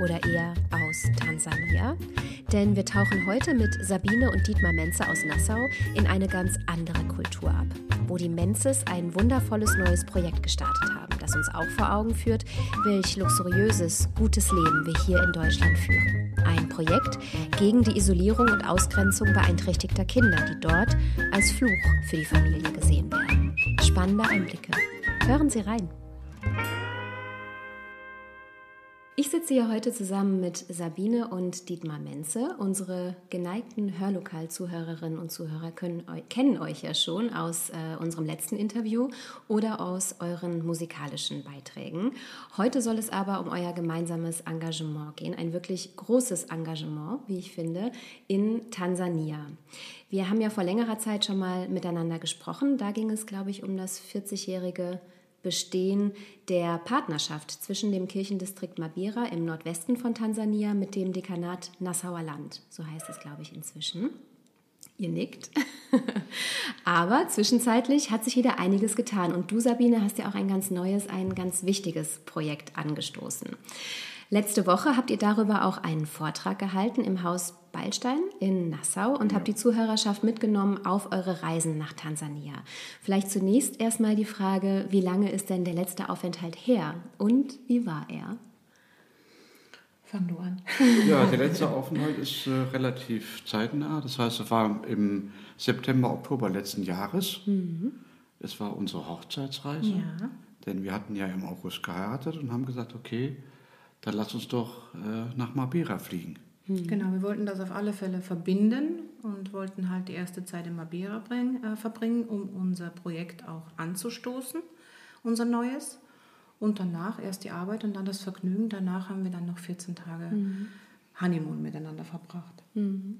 oder eher aus Tansania. Denn wir tauchen heute mit Sabine und Dietmar Menze aus Nassau in eine ganz andere Kultur ab, wo die Menzes ein wundervolles neues Projekt gestartet haben, das uns auch vor Augen führt, welch luxuriöses, gutes Leben wir hier in Deutschland führen. Ein Projekt gegen die Isolierung und Ausgrenzung beeinträchtigter Kinder, die dort als Fluch für die Familie gesehen werden. Spannende Einblicke. Hören Sie rein. Ich sitze hier heute zusammen mit Sabine und Dietmar Menze. Unsere geneigten Hörlokal-Zuhörerinnen und Zuhörer können, kennen euch ja schon aus äh, unserem letzten Interview oder aus euren musikalischen Beiträgen. Heute soll es aber um euer gemeinsames Engagement gehen, ein wirklich großes Engagement, wie ich finde, in Tansania. Wir haben ja vor längerer Zeit schon mal miteinander gesprochen. Da ging es, glaube ich, um das 40-jährige Bestehen der Partnerschaft zwischen dem Kirchendistrikt Mabira im Nordwesten von Tansania mit dem Dekanat Nassauer Land. So heißt es, glaube ich, inzwischen. Ihr nickt. Aber zwischenzeitlich hat sich wieder einiges getan. Und du, Sabine, hast ja auch ein ganz neues, ein ganz wichtiges Projekt angestoßen. Letzte Woche habt ihr darüber auch einen Vortrag gehalten im Haus Beilstein in Nassau und ja. habt die Zuhörerschaft mitgenommen auf eure Reisen nach Tansania. Vielleicht zunächst erstmal die Frage, wie lange ist denn der letzte Aufenthalt her und wie war er? Fang du an. Ja, der letzte Aufenthalt ist äh, relativ zeitnah. Das heißt, es war im September, Oktober letzten Jahres. Mhm. Es war unsere Hochzeitsreise. Ja. Denn wir hatten ja im August geheiratet und haben gesagt, okay, dann lass uns doch äh, nach Mabera fliegen. Hm. Genau, wir wollten das auf alle Fälle verbinden und wollten halt die erste Zeit in Mabera bring, äh, verbringen, um unser Projekt auch anzustoßen, unser neues. Und danach erst die Arbeit und dann das Vergnügen. Danach haben wir dann noch 14 Tage mhm. Honeymoon miteinander verbracht. Mhm.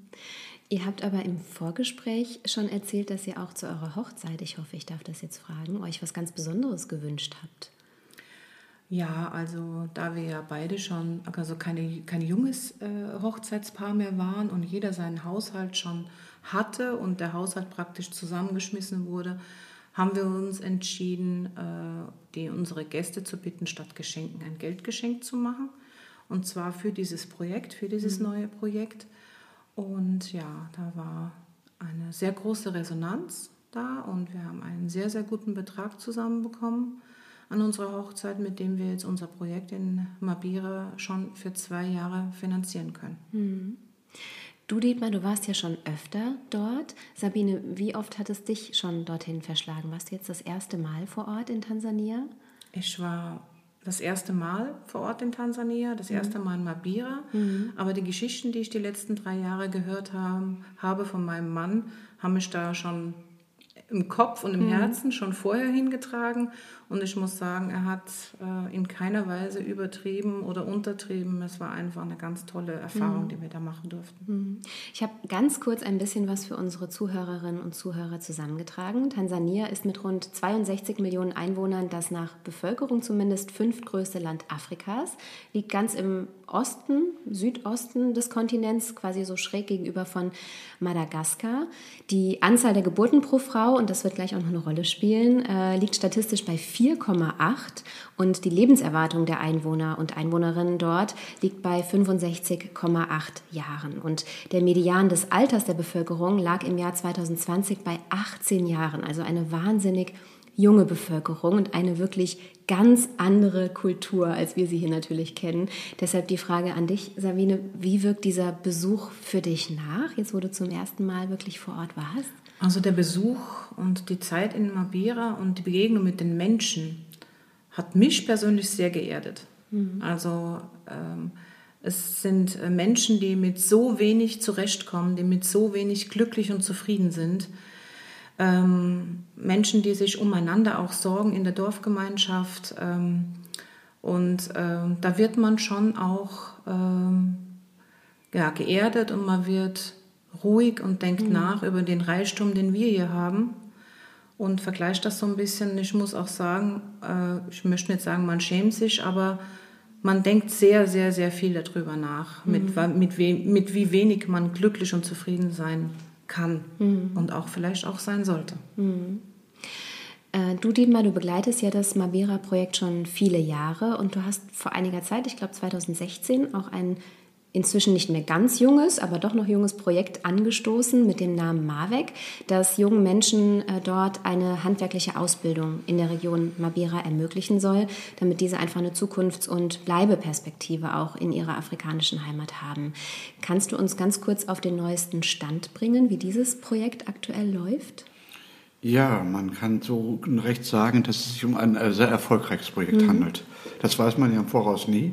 Ihr habt aber im Vorgespräch schon erzählt, dass ihr auch zu eurer Hochzeit, ich hoffe, ich darf das jetzt fragen, euch was ganz Besonderes gewünscht habt. Ja, also da wir ja beide schon, also keine, kein junges äh, Hochzeitspaar mehr waren und jeder seinen Haushalt schon hatte und der Haushalt praktisch zusammengeschmissen wurde, haben wir uns entschieden, äh, die, unsere Gäste zu bitten, statt Geschenken ein Geldgeschenk zu machen. Und zwar für dieses Projekt, für dieses mhm. neue Projekt. Und ja, da war eine sehr große Resonanz da und wir haben einen sehr, sehr guten Betrag zusammenbekommen an unserer Hochzeit, mit dem wir jetzt unser Projekt in Mabira schon für zwei Jahre finanzieren können. Mhm. Du, Dietmar, du warst ja schon öfter dort. Sabine, wie oft hat es dich schon dorthin verschlagen? Warst du jetzt das erste Mal vor Ort in Tansania? Ich war das erste Mal vor Ort in Tansania, das mhm. erste Mal in Mabira. Mhm. Aber die Geschichten, die ich die letzten drei Jahre gehört haben, habe von meinem Mann, haben mich da schon im Kopf und im mhm. Herzen schon vorher hingetragen. Und ich muss sagen, er hat äh, in keiner Weise übertrieben oder untertrieben. Es war einfach eine ganz tolle Erfahrung, mhm. die wir da machen durften. Mhm. Ich habe ganz kurz ein bisschen was für unsere Zuhörerinnen und Zuhörer zusammengetragen. Tansania ist mit rund 62 Millionen Einwohnern das nach Bevölkerung zumindest fünftgrößte Land Afrikas, liegt ganz im Osten, Südosten des Kontinents, quasi so schräg gegenüber von Madagaskar. Die Anzahl der Geburten pro Frau, und das wird gleich auch noch eine Rolle spielen, äh, liegt statistisch bei 4,8 und die Lebenserwartung der Einwohner und Einwohnerinnen dort liegt bei 65,8 Jahren. Und der Median des Alters der Bevölkerung lag im Jahr 2020 bei 18 Jahren, also eine wahnsinnig junge Bevölkerung und eine wirklich ganz andere Kultur, als wir sie hier natürlich kennen. Deshalb die Frage an dich, Sabine, wie wirkt dieser Besuch für dich nach, jetzt wo du zum ersten Mal wirklich vor Ort warst? Also der Besuch und die Zeit in Mabera und die Begegnung mit den Menschen hat mich persönlich sehr geerdet. Mhm. Also ähm, es sind äh, Menschen, die mit so wenig zurechtkommen, die mit so wenig glücklich und zufrieden sind. Ähm, Menschen, die sich umeinander auch sorgen in der Dorfgemeinschaft. Ähm, und ähm, da wird man schon auch ähm, ja, geerdet und man wird ruhig und denkt mhm. nach über den Reichtum, den wir hier haben. und vergleicht das so ein bisschen. Ich muss auch sagen, äh, ich möchte nicht sagen, man schämt sich, aber man denkt sehr, sehr, sehr viel darüber nach, mhm. mit, mit, we, mit wie wenig man glücklich und zufrieden sein kann mhm. und auch vielleicht auch sein sollte. Mhm. Äh, du, Dietmar, du begleitest ja das Mabera-Projekt schon viele Jahre und du hast vor einiger Zeit, ich glaube 2016, auch ein inzwischen nicht mehr ganz junges, aber doch noch junges Projekt angestoßen mit dem Namen MAVEC, das jungen Menschen äh, dort eine handwerkliche Ausbildung in der Region Mabera ermöglichen soll, damit diese einfach eine Zukunfts- und Bleibeperspektive auch in ihrer afrikanischen Heimat haben. Kannst du uns ganz kurz auf den neuesten Stand bringen, wie dieses Projekt aktuell läuft? Ja, man kann so recht sagen, dass es sich um ein sehr erfolgreiches Projekt mhm. handelt. Das weiß man ja im Voraus nie.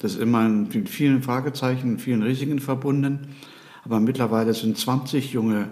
Das ist immer mit vielen Fragezeichen, vielen Risiken verbunden. Aber mittlerweile sind 20 junge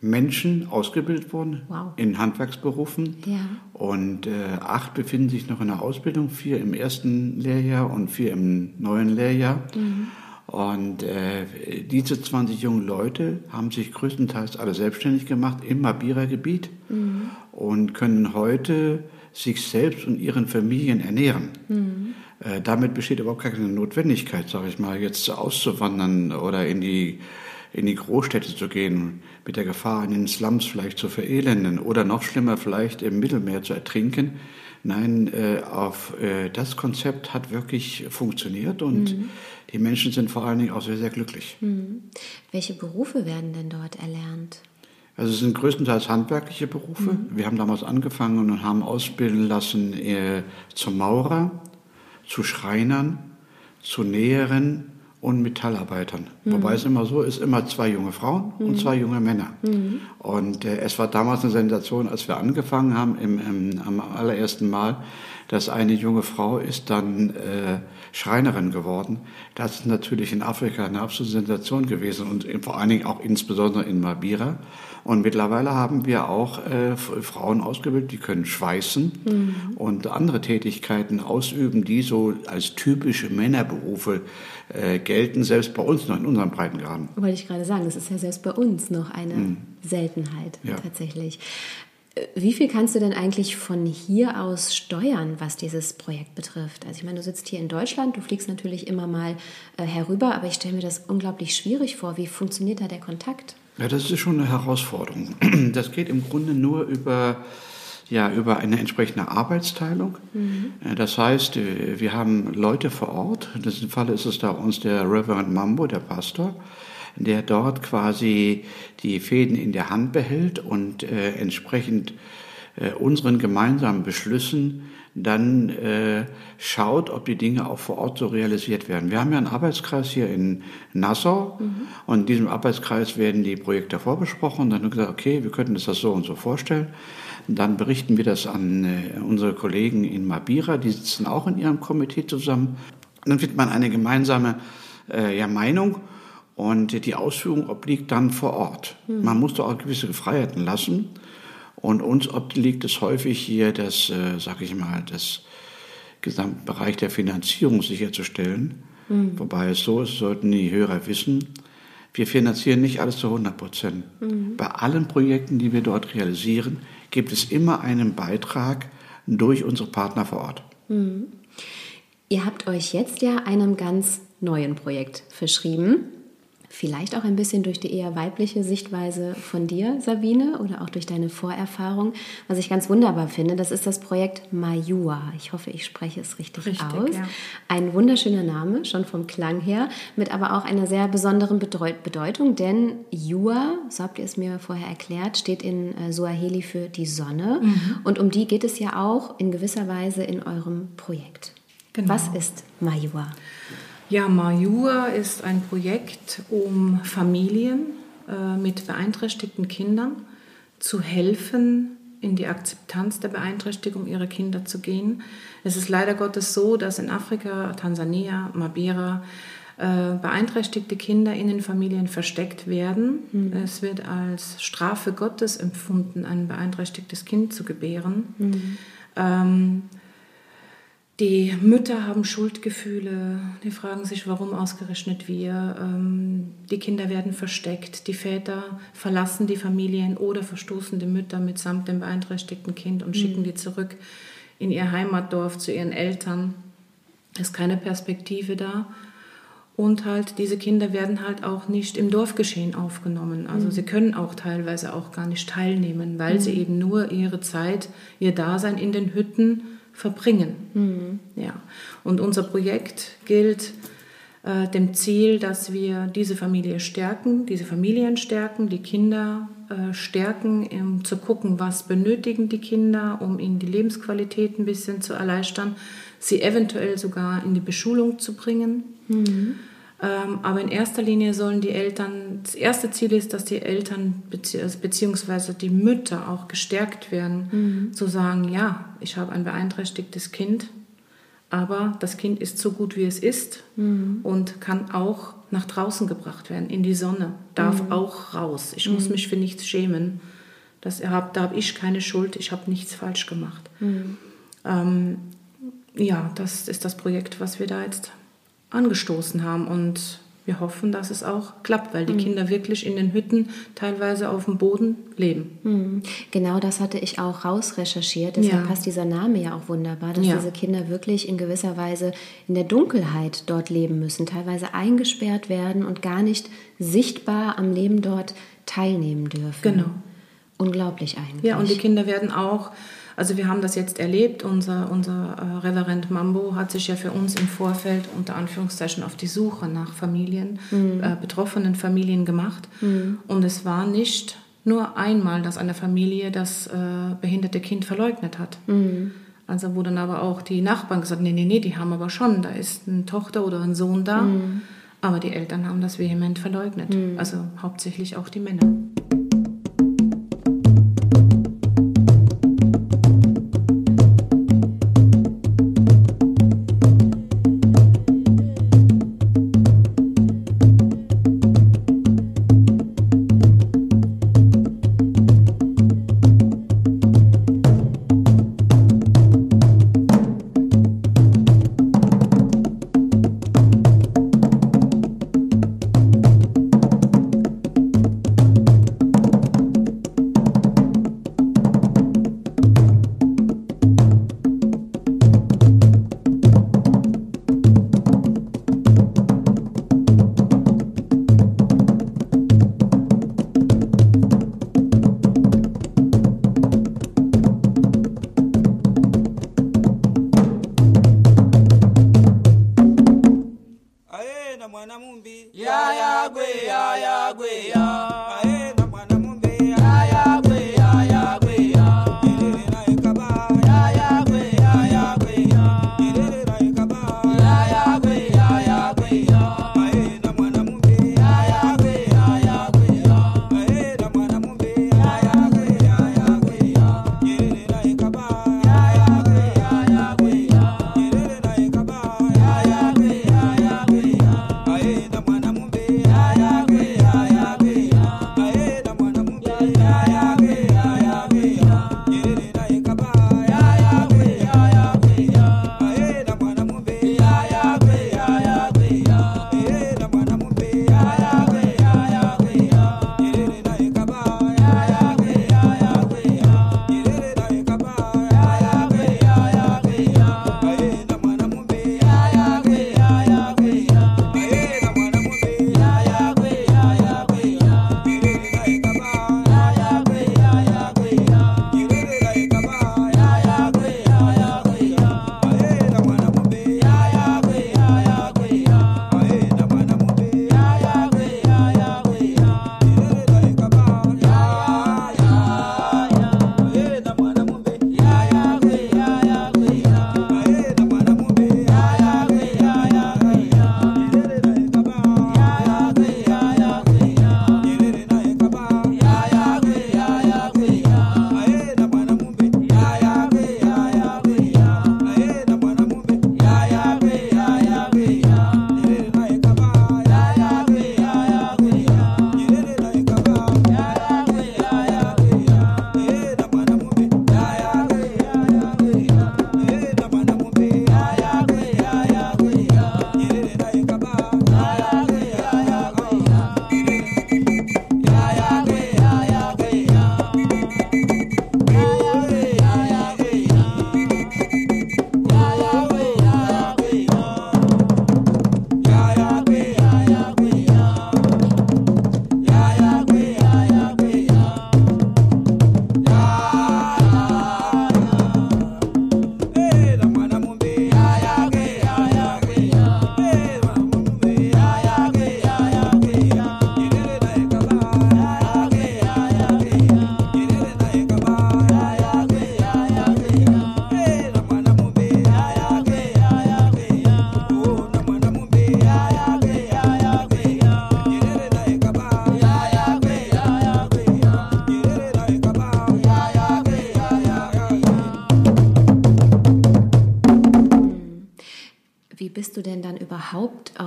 Menschen ausgebildet worden wow. in Handwerksberufen. Ja. Und äh, acht befinden sich noch in der Ausbildung, vier im ersten Lehrjahr und vier im neuen Lehrjahr. Mhm. Und äh, diese 20 jungen Leute haben sich größtenteils alle selbstständig gemacht im Mabira-Gebiet mhm. und können heute sich selbst und ihren Familien ernähren. Mhm. Äh, damit besteht überhaupt keine Notwendigkeit, sage ich mal, jetzt auszuwandern oder in die, in die Großstädte zu gehen, mit der Gefahr, in den Slums vielleicht zu verelenden oder noch schlimmer, vielleicht im Mittelmeer zu ertrinken. Nein, äh, auf äh, das Konzept hat wirklich funktioniert und mhm. die Menschen sind vor allen Dingen auch sehr, sehr glücklich. Mhm. Welche Berufe werden denn dort erlernt? Also es sind größtenteils handwerkliche Berufe. Mhm. Wir haben damals angefangen und haben ausbilden lassen äh, zum Maurer, zu Schreinern, zu Näheren und Metallarbeitern. Mhm. Wobei es immer so ist, immer zwei junge Frauen mhm. und zwei junge Männer. Mhm. Und äh, es war damals eine Sensation, als wir angefangen haben, im, im, am allerersten Mal, dass eine junge Frau ist dann äh, Schreinerin geworden. Das ist natürlich in Afrika eine absolute Sensation gewesen und vor allen Dingen auch insbesondere in Mabira. Und mittlerweile haben wir auch äh, Frauen ausgebildet, die können schweißen mhm. und andere Tätigkeiten ausüben, die so als typische Männerberufe äh, gelten, selbst bei uns noch in unserem Breitengraden. Wollte ich gerade sagen, das ist ja selbst bei uns noch eine mhm. Seltenheit ja. tatsächlich. Äh, wie viel kannst du denn eigentlich von hier aus steuern, was dieses Projekt betrifft? Also ich meine, du sitzt hier in Deutschland, du fliegst natürlich immer mal äh, herüber, aber ich stelle mir das unglaublich schwierig vor. Wie funktioniert da der Kontakt? Ja, das ist schon eine Herausforderung. Das geht im Grunde nur über, ja, über eine entsprechende Arbeitsteilung. Mhm. Äh, das heißt, äh, wir haben Leute vor Ort. In diesem Fall ist es da uns der Reverend Mambo, der Pastor, der dort quasi die Fäden in der Hand behält und äh, entsprechend äh, unseren gemeinsamen Beschlüssen dann äh, schaut, ob die Dinge auch vor Ort so realisiert werden. Wir haben ja einen Arbeitskreis hier in Nassau mhm. und in diesem Arbeitskreis werden die Projekte vorbesprochen und dann haben wir gesagt, okay, wir könnten uns das so und so vorstellen. Und dann berichten wir das an äh, unsere Kollegen in Mabira, die sitzen auch in ihrem Komitee zusammen. Und dann findet man eine gemeinsame äh, ja, Meinung und die Ausführung obliegt dann vor Ort. Mhm. Man muss da auch gewisse Freiheiten lassen. Und uns obliegt es häufig hier, das, äh, sag ich mal, das Gesamtbereich der Finanzierung sicherzustellen. Mhm. Wobei es so ist, sollten die Hörer wissen, wir finanzieren nicht alles zu 100 Prozent. Mhm. Bei allen Projekten, die wir dort realisieren, gibt es immer einen Beitrag durch unsere Partner vor Ort. Mhm. Ihr habt euch jetzt ja einem ganz neuen Projekt verschrieben. Vielleicht auch ein bisschen durch die eher weibliche Sichtweise von dir, Sabine, oder auch durch deine Vorerfahrung. Was ich ganz wunderbar finde, das ist das Projekt Mayua. Ich hoffe, ich spreche es richtig, richtig aus. Ja. Ein wunderschöner Name, schon vom Klang her, mit aber auch einer sehr besonderen Bedeutung, denn Jua, so habt ihr es mir vorher erklärt, steht in äh, Suaheli für die Sonne. Mhm. Und um die geht es ja auch in gewisser Weise in eurem Projekt. Genau. Was ist Mayua? Ja, Mayua ist ein Projekt, um Familien äh, mit beeinträchtigten Kindern zu helfen, in die Akzeptanz der Beeinträchtigung ihrer Kinder zu gehen. Es ist leider Gottes so, dass in Afrika, Tansania, Mabera, äh, beeinträchtigte Kinder in den Familien versteckt werden. Mhm. Es wird als Strafe Gottes empfunden, ein beeinträchtigtes Kind zu gebären. Mhm. Ähm, Die Mütter haben Schuldgefühle, die fragen sich, warum ausgerechnet wir. Ähm, die Kinder werden versteckt, die Väter verlassen die Familien oder verstoßen die Mütter mitsamt dem beeinträchtigten Kind und mhm. schicken die zurück in ihr Heimatdorf zu ihren Eltern. Es ist keine Perspektive da. Und halt, diese Kinder werden halt auch nicht im Dorfgeschehen aufgenommen. Also mhm. sie können auch teilweise auch gar nicht teilnehmen, weil mhm. sie eben nur ihre Zeit, ihr Dasein in den Hütten verbringen. Mhm. Ja. Und unser Projekt gilt äh, dem Ziel, dass wir diese Familie stärken, diese Familien stärken, die Kinder äh, stärken, um zu gucken, was benötigen die Kinder, um ihnen die Lebensqualität ein bisschen zu erleichtern, sie eventuell sogar in die Beschulung zu bringen. Mhm. Ähm, aber in erster Linie sollen die Eltern, das erste Ziel ist, dass die Eltern also beziehungsweise die Mütter auch gestärkt werden, mhm. zu sagen, ja, ich habe ein beeinträchtigtes Kind, aber das Kind ist so gut, wie es ist mhm. und kann auch nach draußen gebracht werden, in die Sonne, darf mhm. auch raus. Ich muss mhm. mich für nichts schämen. Das, da habe ich keine Schuld, ich habe nichts falsch gemacht. Mhm. Ähm, ja, das ist das Projekt, was wir da jetzt angestoßen haben. Und wir hoffen, dass es auch klappt, weil die mhm. Kinder wirklich in den Hütten teilweise auf dem Boden leben. Mhm. Genau das hatte ich auch rausrecherchiert. Deshalb ja. passt dieser Name ja auch wunderbar, dass ja. diese Kinder wirklich in gewisser Weise in der Dunkelheit dort leben müssen, teilweise eingesperrt werden und gar nicht sichtbar am Leben dort teilnehmen dürfen. Genau. Unglaublich eigentlich. Ja, und die Kinder werden auch also wir haben das jetzt erlebt. Unser, unser äh, Reverend Mambo hat sich ja für uns im Vorfeld unter Anführungszeichen auf die Suche nach Familien, mhm. äh, betroffenen Familien gemacht. Mhm. Und es war nicht nur einmal, dass eine Familie das äh, behinderte Kind verleugnet hat. Mhm. Also wo dann aber auch die Nachbarn gesagt haben, nee, nee, nee, die haben aber schon, da ist eine Tochter oder ein Sohn da. Mhm. Aber die Eltern haben das vehement verleugnet. Mhm. Also hauptsächlich auch die Männer.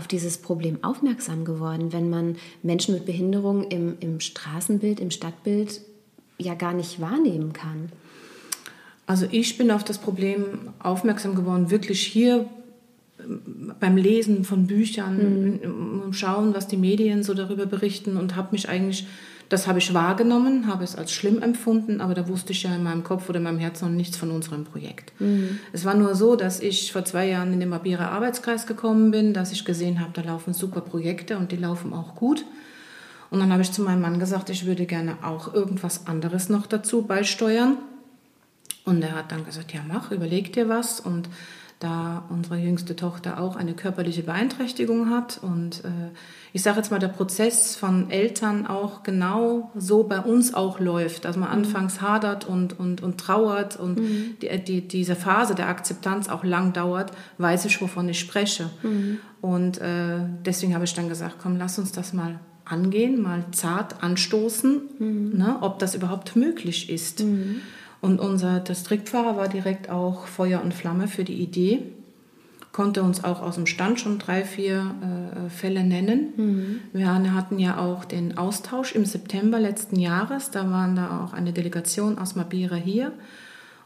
Auf dieses Problem aufmerksam geworden, wenn man Menschen mit Behinderung im, im Straßenbild, im Stadtbild ja gar nicht wahrnehmen kann? Also ich bin auf das Problem aufmerksam geworden, wirklich hier beim Lesen von Büchern, mhm. schauen, was die Medien so darüber berichten und habe mich eigentlich, das habe ich wahrgenommen, habe es als schlimm empfunden, aber da wusste ich ja in meinem Kopf oder in meinem Herzen noch nichts von unserem Projekt. Mhm. Es war nur so, dass ich vor zwei Jahren in den Mabira Arbeitskreis gekommen bin, dass ich gesehen habe, da laufen super Projekte und die laufen auch gut. Und dann habe ich zu meinem Mann gesagt, ich würde gerne auch irgendwas anderes noch dazu beisteuern. Und er hat dann gesagt, ja mach, überleg dir was. Und da unsere jüngste Tochter auch eine körperliche Beeinträchtigung hat und äh, ich sage jetzt mal, der Prozess von Eltern auch genau so bei uns auch läuft, dass man mhm. anfangs hadert und, und, und trauert und mhm. die, die, diese Phase der Akzeptanz auch lang dauert, weiß ich, wovon ich spreche. Mhm. Und äh, deswegen habe ich dann gesagt, komm, lass uns das mal angehen, mal zart anstoßen, mhm. ne, ob das überhaupt möglich ist. Mhm. Und unser Distriktpfarrer war direkt auch Feuer und Flamme für die Idee, konnte uns auch aus dem Stand schon drei, vier äh, Fälle nennen. Mhm. Wir hatten ja auch den Austausch im September letzten Jahres, da waren da auch eine Delegation aus Mabira hier.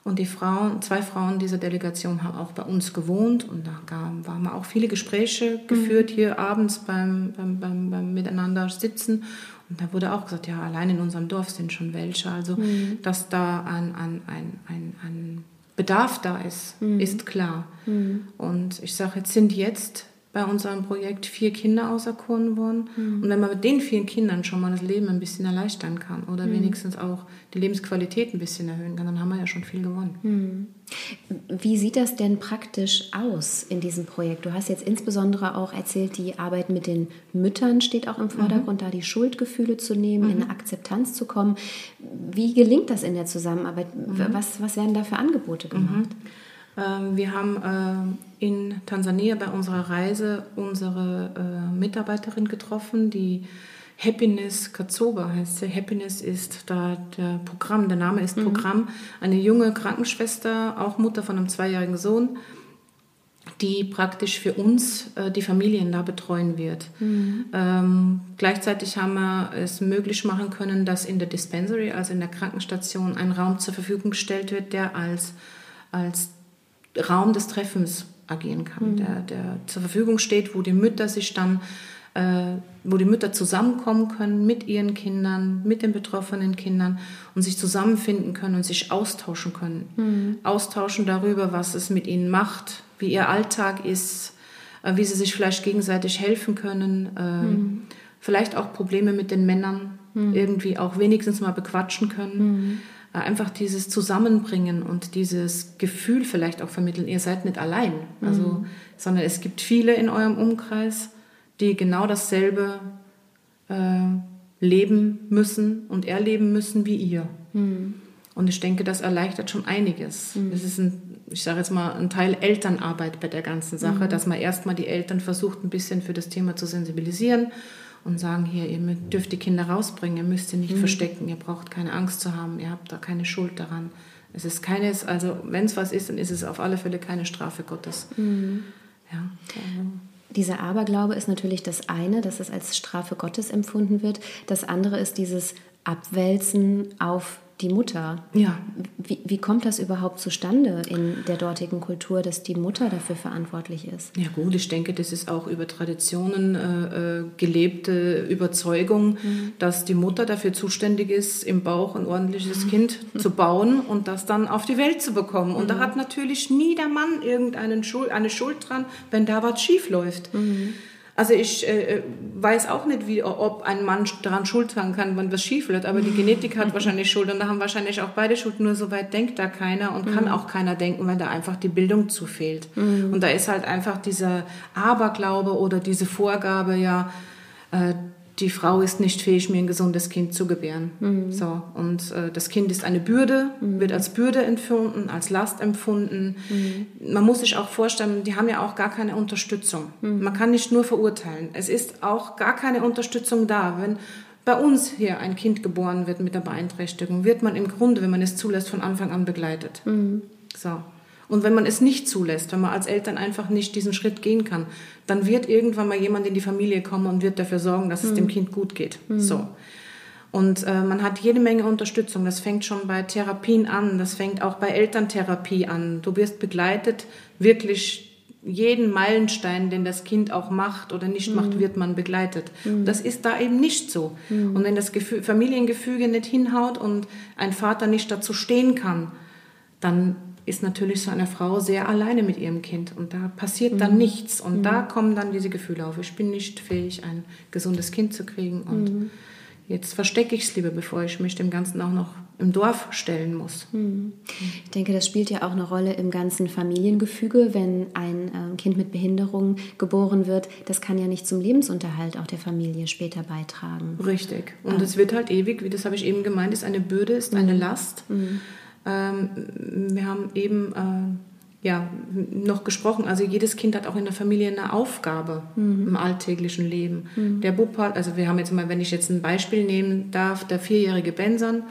Und die Frauen, zwei Frauen dieser Delegation haben auch bei uns gewohnt und da haben wir auch viele Gespräche geführt mhm. hier abends beim, beim, beim, beim Miteinander sitzen und da wurde auch gesagt, ja, allein in unserem Dorf sind schon welche. Also, mhm. dass da ein, ein, ein, ein, ein Bedarf da ist, mhm. ist klar. Mhm. Und ich sage, jetzt sind jetzt bei unserem Projekt vier Kinder auserkoren worden. Mhm. Und wenn man mit den vier Kindern schon mal das Leben ein bisschen erleichtern kann oder mhm. wenigstens auch die Lebensqualität ein bisschen erhöhen kann, dann haben wir ja schon viel gewonnen. Mhm. Wie sieht das denn praktisch aus in diesem Projekt? Du hast jetzt insbesondere auch erzählt, die Arbeit mit den Müttern steht auch im Vordergrund, mhm. da die Schuldgefühle zu nehmen, in eine mhm. Akzeptanz zu kommen. Wie gelingt das in der Zusammenarbeit? Mhm. Was, was werden da für Angebote gemacht? Ähm, wir haben äh, in Tansania bei unserer Reise unsere äh, Mitarbeiterin getroffen, die Happiness Katsoba heißt sie. Happiness ist da der Programm, der Name ist mhm. Programm. Eine junge Krankenschwester, auch Mutter von einem zweijährigen Sohn, die praktisch für uns äh, die Familien da betreuen wird. Mhm. Ähm, gleichzeitig haben wir es möglich machen können, dass in der Dispensary, also in der Krankenstation, ein Raum zur Verfügung gestellt wird, der als, als Raum des Treffens agieren kann, mhm. der, der zur Verfügung steht, wo die Mütter sich dann, wo die Mütter zusammenkommen können mit ihren Kindern, mit den betroffenen Kindern und sich zusammenfinden können und sich austauschen können. Mhm. Austauschen darüber, was es mit ihnen macht, wie ihr Alltag ist, äh, wie sie sich vielleicht gegenseitig helfen können, äh, mhm. vielleicht auch Probleme mit den Männern mhm. irgendwie auch wenigstens mal bequatschen können. Mhm. Äh, einfach dieses Zusammenbringen und dieses Gefühl vielleicht auch vermitteln, ihr seid nicht allein, also, mhm. sondern es gibt viele in eurem Umkreis, die genau dasselbe äh, leben müssen und erleben müssen wie ihr. Mhm. Und ich denke, das erleichtert schon einiges. Mhm. Das ist ein, ich sage jetzt mal, ein Teil Elternarbeit bei der ganzen Sache, mhm. dass man erstmal die Eltern versucht, ein bisschen für das Thema zu sensibilisieren und sagen, hier, ihr dürft die Kinder rausbringen, ihr müsst sie nicht mhm. verstecken, ihr braucht keine Angst zu haben, ihr habt da keine Schuld daran. Es ist keines, also wenn es was ist, dann ist es auf alle Fälle keine Strafe Gottes. Mhm. Ja, also. Dieser Aberglaube ist natürlich das eine, dass es als Strafe Gottes empfunden wird. Das andere ist dieses Abwälzen auf die Mutter. Ja. Wie, wie kommt das überhaupt zustande in der dortigen Kultur, dass die Mutter dafür verantwortlich ist? Ja gut, ich denke, das ist auch über Traditionen äh, äh gelebte Überzeugung, mhm. dass die Mutter dafür zuständig ist, im Bauch ein ordentliches mhm. Kind zu bauen und das dann auf die Welt zu bekommen. Und mhm. da hat natürlich nie der Mann irgendeine Schuld, eine Schuld dran, wenn da was schief läuft. Also ich äh, äh, weiß auch nicht, wie, ob ein Mann daran schuld sein kann, wenn was schief wird, aber die Genetik hat wahrscheinlich Schuld und da haben wahrscheinlich auch beide Schuld, nur so weit denkt da keiner und mhm. kann auch keiner denken, weil da einfach die Bildung zu fehlt. Mhm. Und da ist halt einfach dieser Aberglaube oder diese Vorgabe, ja, äh, die Frau ist nicht fähig, mir ein gesundes Kind zu gebären. Mhm. So, und äh, das Kind ist eine Bürde, mhm. wird als Bürde empfunden, als Last empfunden. Mhm. Man muss sich auch vorstellen, die haben ja auch gar keine Unterstützung. Mhm. Man kann nicht nur verurteilen. Es ist auch gar keine Unterstützung da. Wenn bei uns hier ein Kind geboren wird mit der Beeinträchtigung, wird man im Grunde, wenn man es zulässt, von Anfang an begleitet. Mhm. So. Und wenn man es nicht zulässt, wenn man als Eltern einfach nicht diesen Schritt gehen kann, dann wird irgendwann mal jemand in die Familie kommen und wird dafür sorgen, dass es mhm. dem Kind gut geht. Mhm. So. Und äh, man hat jede Menge Unterstützung. Das fängt schon bei Therapien an, das fängt auch bei Elterntherapie an. Du wirst begleitet, wirklich jeden Meilenstein, den das Kind auch macht oder nicht mhm. macht, wird man begleitet. Mhm. Das ist da eben nicht so. Mhm. Und wenn das Familiengefüge nicht hinhaut und ein Vater nicht dazu stehen kann, dann ist natürlich so eine Frau sehr alleine mit ihrem Kind und da passiert dann mhm. nichts und da mhm. kommen dann diese Gefühle auf. Ich bin nicht fähig, ein gesundes Kind zu kriegen und mhm. Jetzt verstecke ich es lieber, bevor ich mich dem Ganzen auch noch im Dorf stellen muss. Hm. Ich denke, das spielt ja auch eine Rolle im ganzen Familiengefüge, wenn ein ähm, Kind mit Behinderung geboren wird. Das kann ja nicht zum Lebensunterhalt auch der Familie später beitragen. Richtig. Und es wird halt ewig, wie das habe ich eben gemeint, ist eine Bürde, ist eine mhm. Last. Ähm, wir haben eben äh, ja, noch gesprochen. Also jedes Kind hat auch in der Familie eine Aufgabe mhm. im alltäglichen Leben. Mhm. Der Bub hat, also wir haben jetzt mal, wenn ich jetzt ein Beispiel nehmen darf, der vierjährige Benson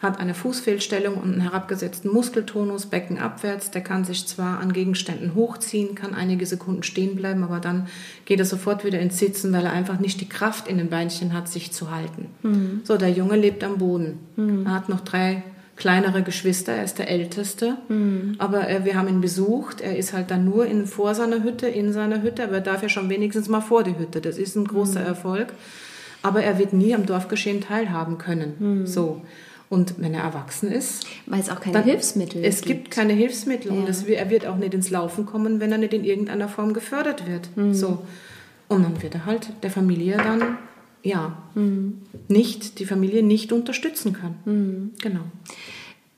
hat eine Fußfehlstellung und einen herabgesetzten Muskeltonus, Becken abwärts. Der kann sich zwar an Gegenständen hochziehen, kann einige Sekunden stehen bleiben, aber dann geht er sofort wieder ins Sitzen, weil er einfach nicht die Kraft in den Beinchen hat, sich zu halten. Mhm. So, der Junge lebt am Boden. Mhm. Er hat noch drei kleinere Geschwister, er ist der Älteste. Mhm. Aber äh, wir haben ihn besucht. Er ist halt dann nur in, vor seiner Hütte, in seiner Hütte, aber er darf ja schon wenigstens mal vor die Hütte. Das ist ein großer mhm. Erfolg. Aber er wird nie am Dorfgeschehen teilhaben können. Mhm. So. Und wenn er erwachsen ist. Weil es auch keine Hilfsmittel gibt. Es gibt keine Hilfsmittel ja. und es, er wird auch nicht ins Laufen kommen, wenn er nicht in irgendeiner Form gefördert wird. Mhm. So. Und dann wird er halt der Familie dann ja, mhm. nicht, die Familie nicht unterstützen kann. Mhm. Genau.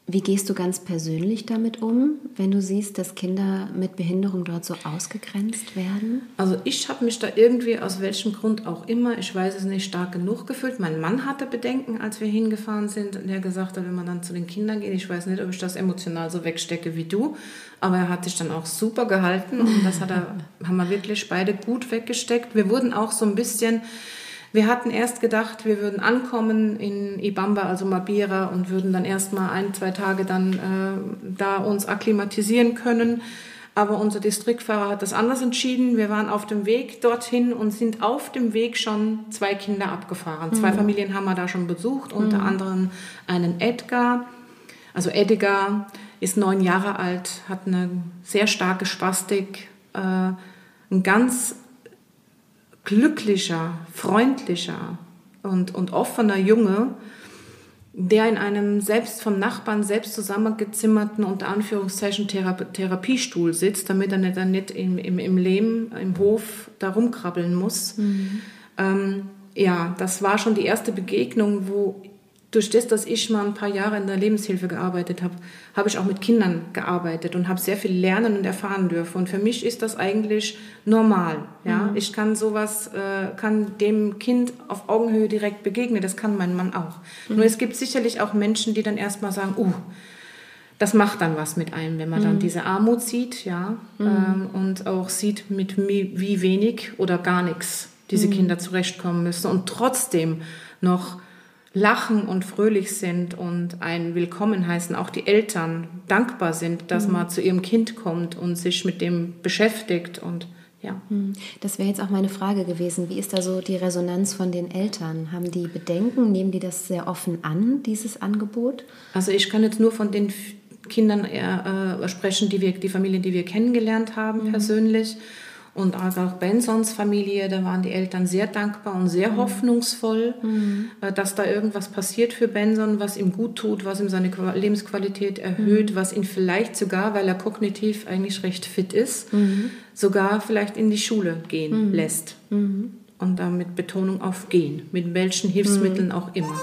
Wie gehst du ganz persönlich damit um, wenn du siehst, dass Kinder mit Behinderung dort so ausgegrenzt werden? Also ich habe mich da irgendwie, aus welchem Grund auch immer, ich weiß es nicht, stark genug gefühlt. Mein Mann hatte Bedenken, als wir hingefahren sind. Und er gesagt hat, wenn man dann zu den Kindern geht, ich weiß nicht, ob ich das emotional so wegstecke wie du, aber er hat sich dann auch super gehalten und das hat er, haben wir wirklich beide gut weggesteckt. Wir wurden auch so ein bisschen wir hatten erst gedacht, wir würden ankommen in Ibamba, also Mabira, und würden dann erst mal ein, zwei Tage dann äh, da uns akklimatisieren können. Aber unser Distriktfahrer hat das anders entschieden. Wir waren auf dem Weg dorthin und sind auf dem Weg schon zwei Kinder abgefahren. Mhm. Zwei Familien haben wir da schon besucht, unter mhm. anderem einen Edgar. Also Edgar ist neun Jahre alt, hat eine sehr starke Spastik, äh, ein ganz glücklicher, freundlicher und, und offener Junge, der in einem selbst vom Nachbarn selbst zusammengezimmerten, unter Anführungszeichen, Therapiestuhl sitzt, damit er nicht, dann nicht im, im, im Lehm, im Hof da rumkrabbeln muss. Mhm. Ähm, ja, das war schon die erste Begegnung, wo durch das, dass ich mal ein paar Jahre in der Lebenshilfe gearbeitet habe, habe ich auch mit Kindern gearbeitet und habe sehr viel lernen und erfahren dürfen. Und für mich ist das eigentlich normal. Ja, mhm. ich kann sowas, äh, kann dem Kind auf Augenhöhe direkt begegnen. Das kann mein Mann auch. Mhm. Nur es gibt sicherlich auch Menschen, die dann erstmal sagen, uh, das macht dann was mit einem, wenn man mhm. dann diese Armut sieht, ja, mhm. ähm, und auch sieht, mit wie wenig oder gar nichts diese mhm. Kinder zurechtkommen müssen und trotzdem noch lachen und fröhlich sind und ein Willkommen heißen, auch die Eltern dankbar sind, dass mhm. man zu ihrem Kind kommt und sich mit dem beschäftigt und ja. Mhm. Das wäre jetzt auch meine Frage gewesen. Wie ist da so die Resonanz von den Eltern? Haben die Bedenken? Nehmen die das sehr offen an, dieses Angebot? Also ich kann jetzt nur von den Kindern eher, äh, sprechen, die wir, die Familien, die wir kennengelernt haben mhm. persönlich. Und also auch Bensons Familie, da waren die Eltern sehr dankbar und sehr mhm. hoffnungsvoll, mhm. Äh, dass da irgendwas passiert für Benson, was ihm gut tut, was ihm seine Lebensqualität erhöht, mhm. was ihn vielleicht sogar, weil er kognitiv eigentlich recht fit ist, mhm. sogar vielleicht in die Schule gehen mhm. lässt. Mhm. Und damit Betonung auf gehen, mit welchen Hilfsmitteln auch immer.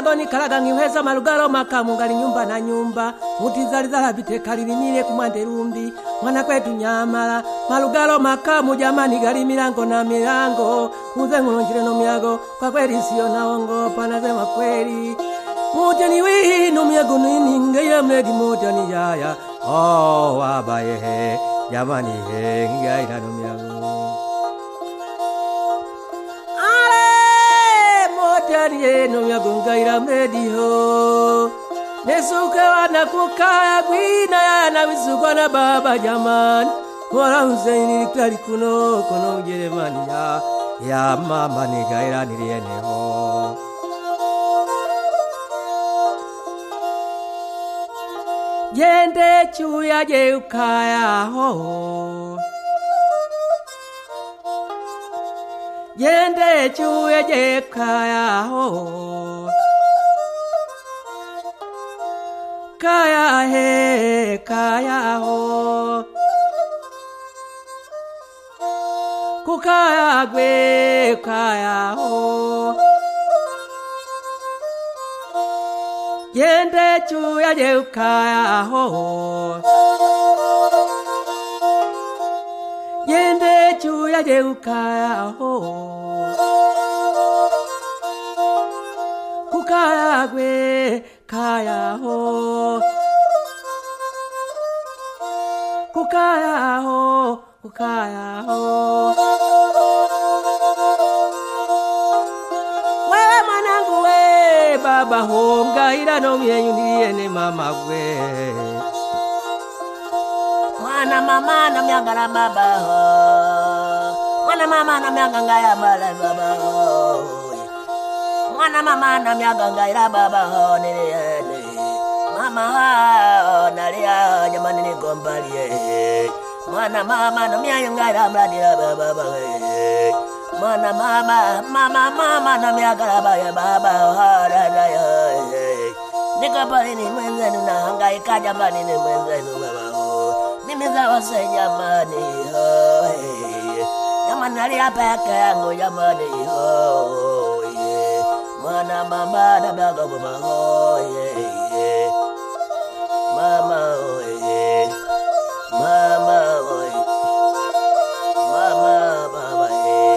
Uzangolonjera kalaga ngiweza malugalo makamu ngali nyumba na nyumba. Mutizalizala labite lilimile kumwande lumbi mwana kwetu nyamala. Malugalo makamu jamani gali milango na milango. Uze ngulonjire no miago. Kwa kweli siyo naongopa nasema kweli. Mutani winu myago nininge ya mledi mutani yaya. Oh wabaye jamani he na kukaa gwina nawizugwa na baba jamani, Mola Huseini tali kuno kuno Ujerumani ya ya mama nigaira nilieneho jende chuya jeukayaho jende chuya jeukayaho kaya he kaya ho. Kukaya gwe kaya ho. Yende chuya je kaya ho. Yende chuya je ukaya ho. Kukaya gwe kaya ho kukaya ho wewe mwanangu we baba honga ila nomyenyu niliene mama gwe mwana mama na myangala baba ho. Mwana mama na myanganga ya mala baba ho mwana mama namyaganga baba ho niliene mama oh, hao nalia jamani nikombalie mwana mama namyayungala mladila baba mwana mama mama mama namyagala baya baba halalaya nikabalini mwenzenu nahangaika jamani ni mwenzenu baba nimezawase jamani ho. Jamani nalia peke yangu jamani oh. Mana mama da baga mama, oh yeah yeah Mama oh yeah Mama oh yeah Mama baba yeah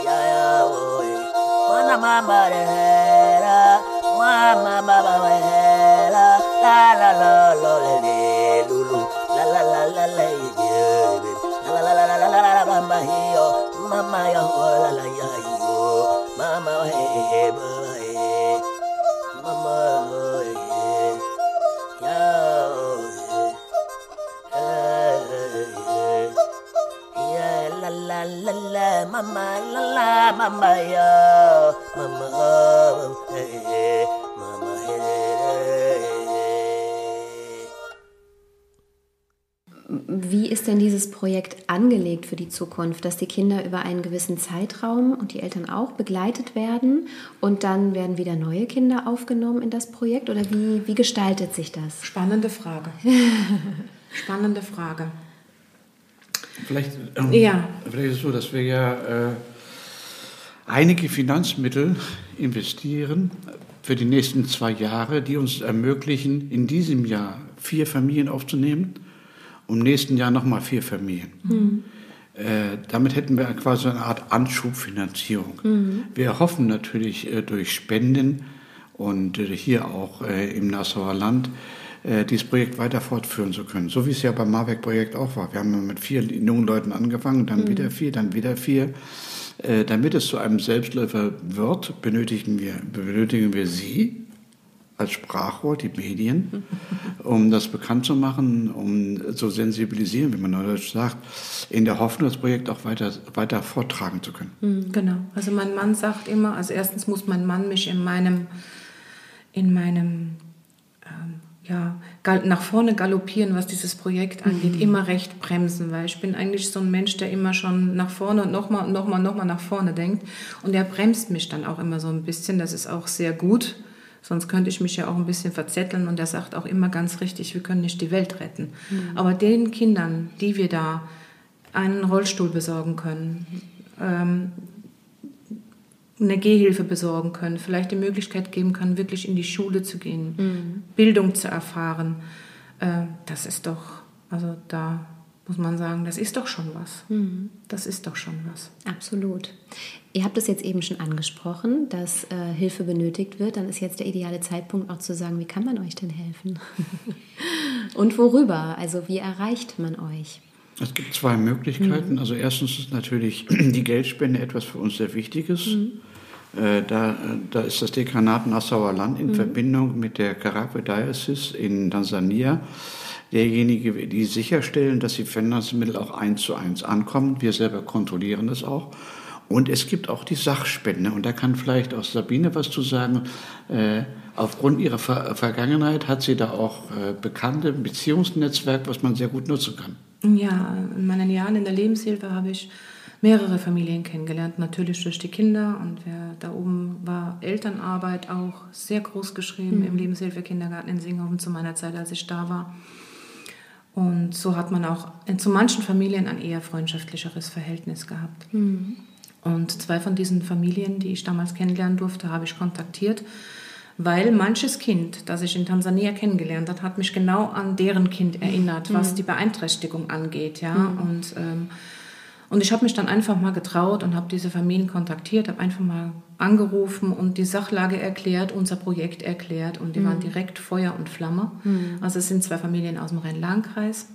Yeah yeah oh yeah Mana mama da hera Mama baba hera La la la la la la lulu La la la la la yeah La la la la la la la mama hiyo Mama yo la la ya yo Mama hey hey mama yo mama he mama Wie ist denn dieses Projekt angelegt für die Zukunft, dass die Kinder über einen gewissen Zeitraum und die Eltern auch begleitet werden und dann werden wieder neue Kinder aufgenommen in das Projekt oder wie, wie gestaltet sich das? Spannende Frage. Spannende Frage. Vielleicht, ähm, Ja. vielleicht ist es so, dass wir ja äh, einige Finanzmittel investieren für die nächsten zwei Jahre, die uns ermöglichen, in diesem Jahr vier Familien aufzunehmen und im nächsten Jahr nochmal vier Familien. Äh, damit hätten wir quasi eine Art Anschubfinanzierung. Wir hoffen natürlich äh, durch Spenden und äh, hier auch äh, im Nassauer Land äh, dieses Projekt weiter fortführen zu können. So wie es ja beim Marbeck-Projekt auch war. Wir haben mit vier jungen Leuten angefangen, dann wieder vier, dann wieder vier. Äh, damit es zu einem Selbstläufer wird, benötigen wir, benötigen wir Sie als Sprachrohr, die Medien, um das bekannt zu machen, um zu sensibilisieren, wie man neudeutsch sagt, in der Hoffnung, das Projekt auch weiter, weiter vortragen zu können. Genau. Also mein Mann sagt immer, also erstens muss mein Mann mich in meinem, in meinem ja, nach vorne galoppieren, was dieses Projekt angeht, immer recht bremsen, weil ich bin eigentlich so ein Mensch, der immer schon nach vorne und nochmal, nochmal, nochmal nach vorne denkt. Und der bremst mich dann auch immer so ein bisschen. Das ist auch sehr gut. Sonst könnte ich mich ja auch ein bisschen verzetteln und er sagt auch immer ganz richtig, wir können nicht die Welt retten. Aber den Kindern, die wir da einen Rollstuhl besorgen können, ähm, eine Gehhilfe besorgen können, vielleicht die Möglichkeit geben können, wirklich in die Schule zu gehen, mhm. Bildung zu erfahren. Äh, das ist doch, also da muss man sagen, das ist doch schon was. Mhm. Das ist doch schon was. Absolut. Ihr habt es jetzt eben schon angesprochen, dass äh, Hilfe benötigt wird. Dann ist jetzt der ideale Zeitpunkt auch zu sagen, wie kann man euch denn helfen? Und worüber? Also wie erreicht man euch? Es gibt zwei Möglichkeiten. Mhm. Also erstens ist natürlich die Geldspende etwas für uns sehr Wichtiges. Mhm. Äh, da, da, ist das Dekanat Nassauer Land in mhm. Verbindung mit der Karagwe Diocese in Tansania derjenige, die sicherstellen, dass die Finanzmittel auch eins zu eins ankommen. Wir selber kontrollieren das auch. Und es gibt auch die Sachspende. Und da kann vielleicht auch Sabine was zu sagen. Äh, aufgrund ihrer Ver Vergangenheit hat sie da auch äh, bekannte Beziehungsnetzwerk, was man sehr gut nutzen kann. Ja, in meinen Jahren in der Lebenshilfe habe ich mehrere Familien kennengelernt, natürlich durch die Kinder. Und wer da oben war Elternarbeit auch sehr groß geschrieben mhm. im Lebenshilfe-Kindergarten in Singhofen zu meiner Zeit, als ich da war. Und so hat man auch zu manchen Familien ein eher freundschaftlicheres Verhältnis gehabt. Mhm. Und zwei von diesen Familien, die ich damals kennenlernen durfte, habe ich kontaktiert, weil manches Kind, das ich in Tansania kennengelernt habe, hat mich genau an deren Kind erinnert, was mhm. die Beeinträchtigung angeht. Ja? Mhm. Und ähm, und ich habe mich dann einfach mal getraut und habe diese Familien kontaktiert, habe einfach mal angerufen und die Sachlage erklärt, unser Projekt erklärt und die mhm. waren direkt Feuer und Flamme. Mhm. Also es sind zwei Familien aus dem Rhein-Lahn-Kreis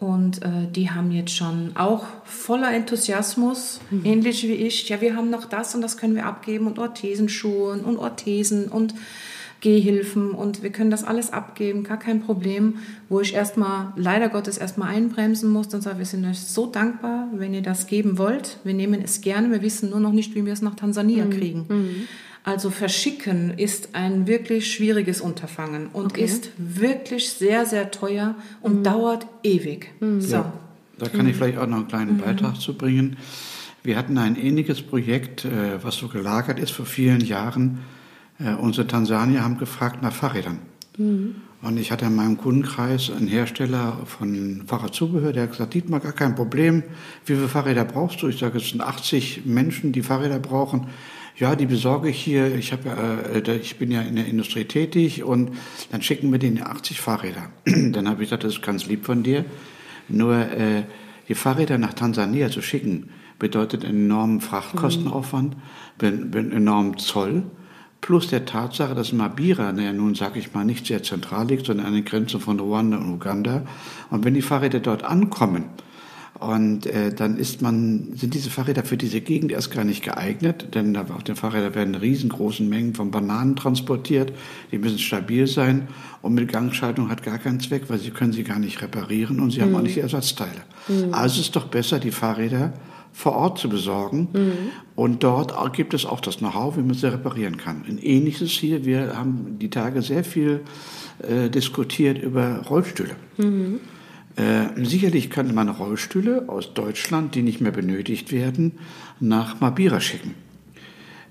und äh, die haben jetzt schon auch voller Enthusiasmus, mhm. ähnlich wie ich, ja wir haben noch das und das können wir abgeben und Orthesenschuhe und Orthesen und Gehhilfen und wir können das alles abgeben, gar kein Problem, wo ich erstmal, leider Gottes, erstmal einbremsen musste und sage, wir sind euch so dankbar, wenn ihr das geben wollt. Wir nehmen es gerne, wir wissen nur noch nicht, wie wir es nach Tansania mhm. kriegen. Mhm. Also verschicken ist ein wirklich schwieriges Unterfangen und okay. ist wirklich sehr, sehr teuer und mhm. dauert ewig. Mhm. So. Ja, da kann ich vielleicht auch noch einen kleinen mhm. Beitrag zu bringen. Wir hatten ein ähnliches Projekt, äh, was so gelagert ist vor vielen Jahren äh, unsere Tansanier haben gefragt nach Fahrrädern. Mhm. Und ich hatte in meinem Kundenkreis einen Hersteller von Fahrradzubehör, der hat gesagt, Dietmar, gar kein Problem. Wie viele Fahrräder brauchst du? Ich sage, es sind 80 Menschen, die Fahrräder brauchen. Ja, die besorge ich hier. Ich, hab, äh, ich bin ja in der Industrie tätig und dann schicken wir denen 80 Fahrräder. dann habe ich gesagt, das ist ganz lieb von dir. Nur äh, die Fahrräder nach Tansania zu schicken, bedeutet einen enormen Frachtkostenaufwand, mhm. enormen Zoll plus der Tatsache, dass Mabira, naja nun sage ich mal, nicht sehr zentral liegt, sondern an den Grenzen von Ruanda und Uganda. Und wenn die Fahrräder dort ankommen, und äh, dann ist man, sind diese Fahrräder für diese Gegend erst gar nicht geeignet, denn auf den Fahrrädern werden riesengroßen Mengen von Bananen transportiert, die müssen stabil sein und mit Gangschaltung hat gar keinen Zweck, weil sie können sie gar nicht reparieren und sie mhm. haben auch nicht Ersatzteile. Mhm. Also ist es doch besser, die Fahrräder vor Ort zu besorgen. Mhm. Und dort gibt es auch das Know-how, wie man sie reparieren kann. Ein ähnliches hier, wir haben die Tage sehr viel äh, diskutiert über Rollstühle. Mhm. Äh, sicherlich könnte man Rollstühle aus Deutschland, die nicht mehr benötigt werden, nach Mabira schicken.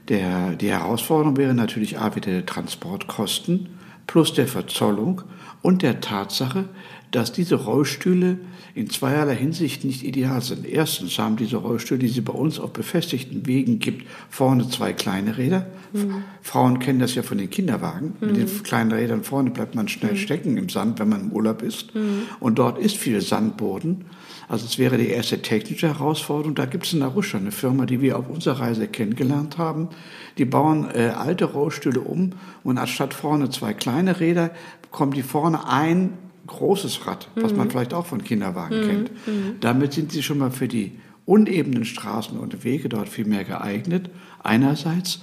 Der, die Herausforderung wäre natürlich A, wieder Transportkosten plus der Verzollung und der Tatsache, dass diese Rollstühle in zweierlei Hinsicht nicht ideal sind. Erstens haben diese Rollstühle, die sie bei uns auf befestigten Wegen gibt, vorne zwei kleine Räder. Mhm. Frauen kennen das ja von den Kinderwagen. Mhm. Mit den mhm. kleinen Rädern vorne bleibt man schnell mhm. stecken im Sand, wenn man im Urlaub ist. Mhm. Und dort ist viel Sandboden. Also es wäre die erste technische Herausforderung. Da gibt es in Arusha eine Firma, die wir auf unserer Reise kennengelernt haben. Die bauen äh, alte Rollstühle um und anstatt vorne zwei kleine Räder, kommen die vorne ein großes Rad, was man mhm. vielleicht auch von Kinderwagen mhm. kennt. Mhm. Damit sind sie schon mal für die unebenen Straßen und Wege dort viel mehr geeignet, einerseits.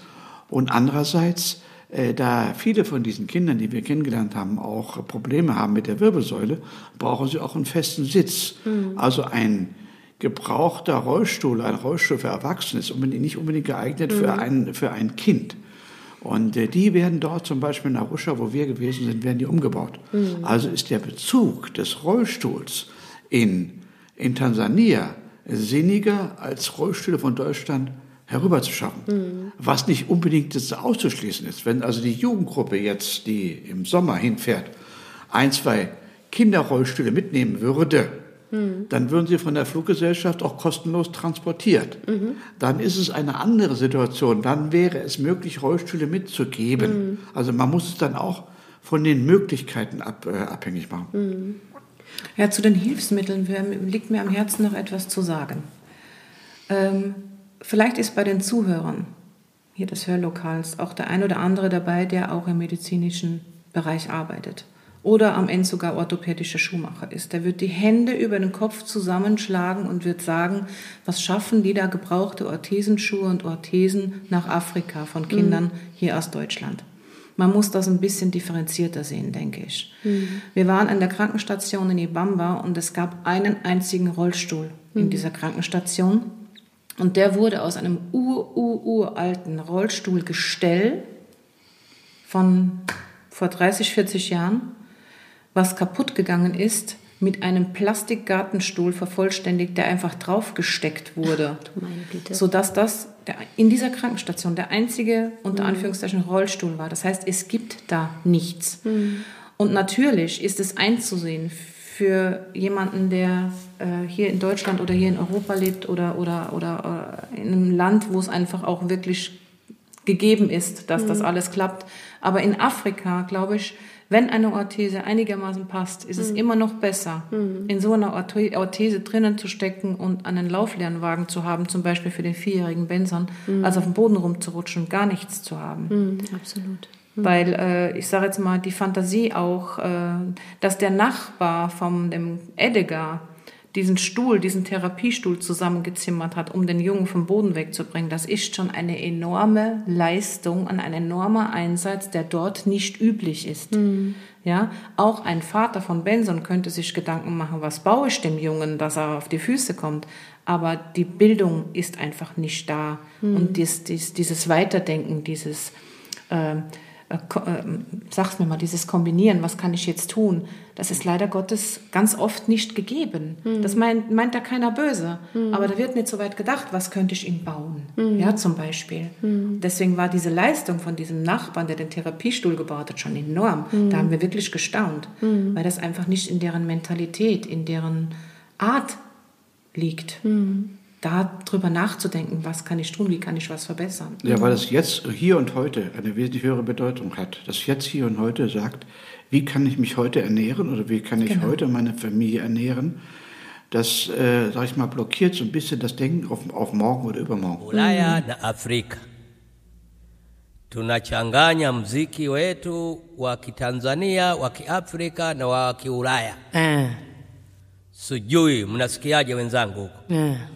Und andererseits, äh, da viele von diesen Kindern, die wir kennengelernt haben, auch Probleme haben mit der Wirbelsäule, brauchen sie auch einen festen Sitz. Mhm. Also ein gebrauchter Rollstuhl, ein Rollstuhl für Erwachsene ist nicht unbedingt geeignet für, mhm. ein, für ein Kind. Und äh, die werden dort zum Beispiel in Arusha, wo wir gewesen sind, werden die umgebaut. Mhm. Also ist der Bezug des Rollstuhls in, in Tansania sinniger als Rollstühle von Deutschland herüberzuschaffen. Mhm. Was nicht unbedingt auszuschließen ist. Wenn also die Jugendgruppe jetzt, die im Sommer hinfährt, ein, zwei Kinderrollstühle mitnehmen würde, mhm. dann würden sie von der Fluggesellschaft auch kostenlos transportiert. Mhm. Dann ist es eine andere Situation. Dann wäre es möglich, Rollstühle mitzugeben. Mhm. Also man muss es dann auch von den Möglichkeiten ab, äh, abhängig machen. Mhm. Ja, zu den Hilfsmitteln liegt mir am Herzen noch etwas zu sagen. Ähm, vielleicht ist bei den Zuhörern hier des Hörlokals auch der ein oder andere dabei, der auch im medizinischen Bereich arbeitet oder am Ende sogar orthopädischer Schuhmacher ist. Der wird die Hände über den Kopf zusammenschlagen und wird sagen, was schaffen die da gebrauchte Orthesenschuhe und Orthesen nach Afrika von Kindern mhm. hier aus Deutschland. Man muss das ein bisschen differenzierter sehen, denke ich. Mhm. Wir waren an der Krankenstation in Ibamba und es gab einen einzigen Rollstuhl mhm. in dieser Krankenstation. Und der wurde aus einem ur-ur-uralten Rollstuhlgestell von vor 30, 40 Jahren, was kaputt gegangen ist, mit einem Plastikgartenstuhl vervollständigt, der einfach draufgesteckt wurde. Ach, sodass das der, in dieser Krankenstation der einzige, unter mhm. Anführungszeichen, Rollstuhl war. Das heißt, es gibt da nichts. Mhm. Und natürlich ist es einzusehen für jemanden, der äh, hier in Deutschland oder hier in Europa lebt oder, oder, oder äh, in einem Land, wo es einfach auch wirklich gegeben ist, dass mhm. das alles klappt. Aber in Afrika, glaube ich, wenn eine Orthese einigermaßen passt, ist es mhm. immer noch besser, mhm. in so einer Orthese drinnen zu stecken und einen Lauflernwagen zu haben, zum Beispiel für den vierjährigen Benson, mhm. als auf dem Boden rumzurutschen und gar nichts zu haben. Absolut. Weil äh, ich sage jetzt mal die Fantasie auch, äh, dass der Nachbar von dem Edgar diesen Stuhl, diesen Therapiestuhl zusammengezimmert hat, um den Jungen vom Boden wegzubringen, das ist schon eine enorme Leistung, ein enormer Einsatz, der dort nicht üblich ist. Mhm. Ja, auch ein Vater von Benson könnte sich Gedanken machen, was baue ich dem Jungen, dass er auf die Füße kommt. Aber die Bildung ist einfach nicht da. Mhm. Und dies, dies, dieses Weiterdenken, dieses, äh, äh, äh, sag's mir mal, dieses Kombinieren, was kann ich jetzt tun, das ist leider Gottes ganz oft nicht gegeben. Mhm. Das meint, meint da keiner böse. Mhm. Aber da wird nicht so weit gedacht, was könnte ich ihm bauen, mhm. ja, zum Beispiel. Hm. Deswegen war diese Leistung von diesem Nachbarn, der den Therapiestuhl gebaut hat, schon enorm. Hm. Da haben wir wirklich gestaunt, hm. weil das einfach nicht in deren Mentalität, in deren Art liegt darüber nachzudenken, was kann ich tun, wie kann ich was verbessern. Ja, weil es jetzt hier und heute eine wesentlich höhere Bedeutung hat. Das jetzt hier und heute sagt, wie kann ich mich heute ernähren oder wie kann ich genau. heute meine Familie ernähren. Das, äh, sag ich mal, blockiert so ein bisschen das Denken auf, auf morgen oder übermorgen. Ulaya na Afrika tunachanganya mziki wetu wa Kitanzania, wa Kiafrika na wa Kiulaya. Eh. Sijui mnasikiaje wenzangu huko? Eh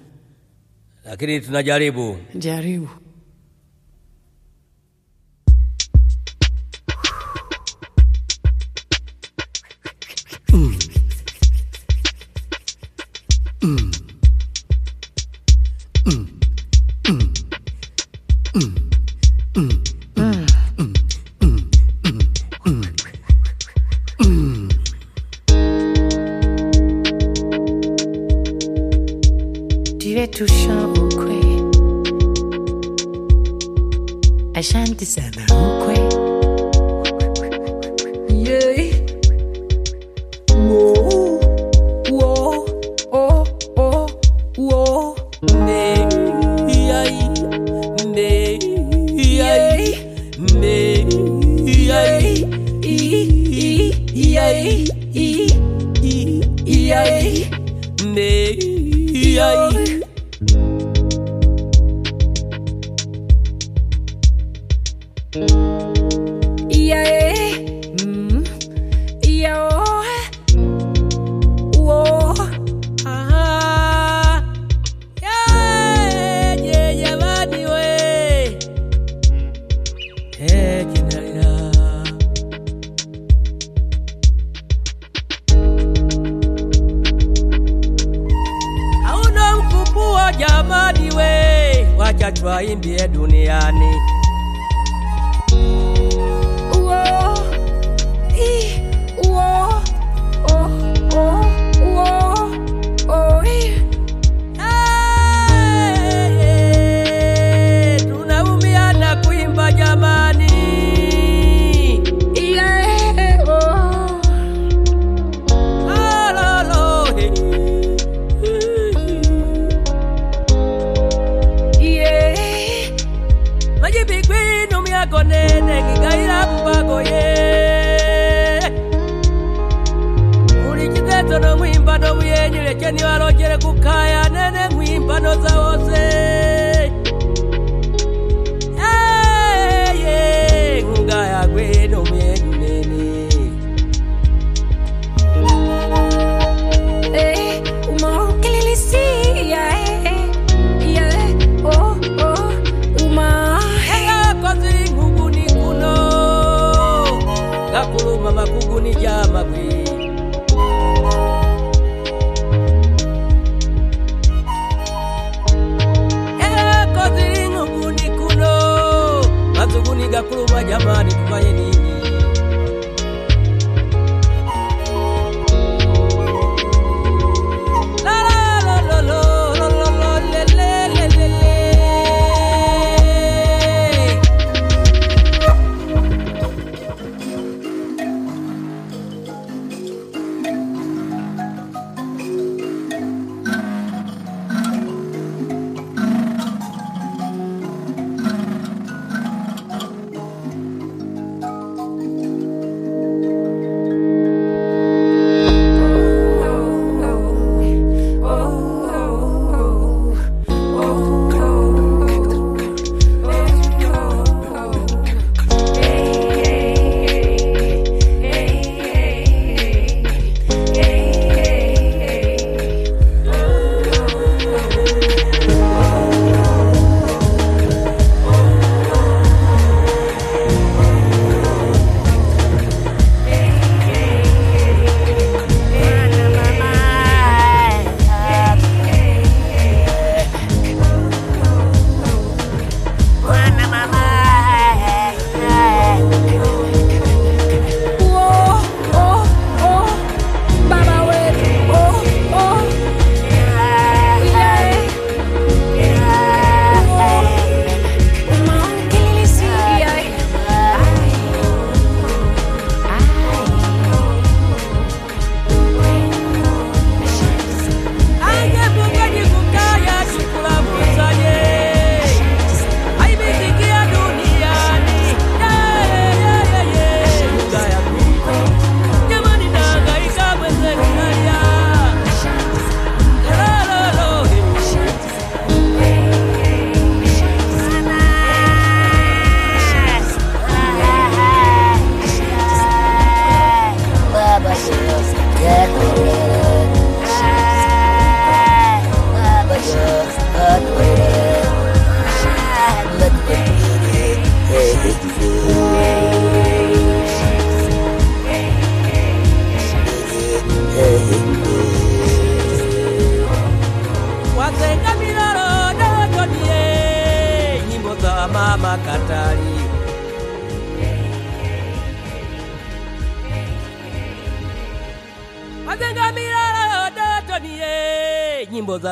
lakini tunajaribu jaribu. Música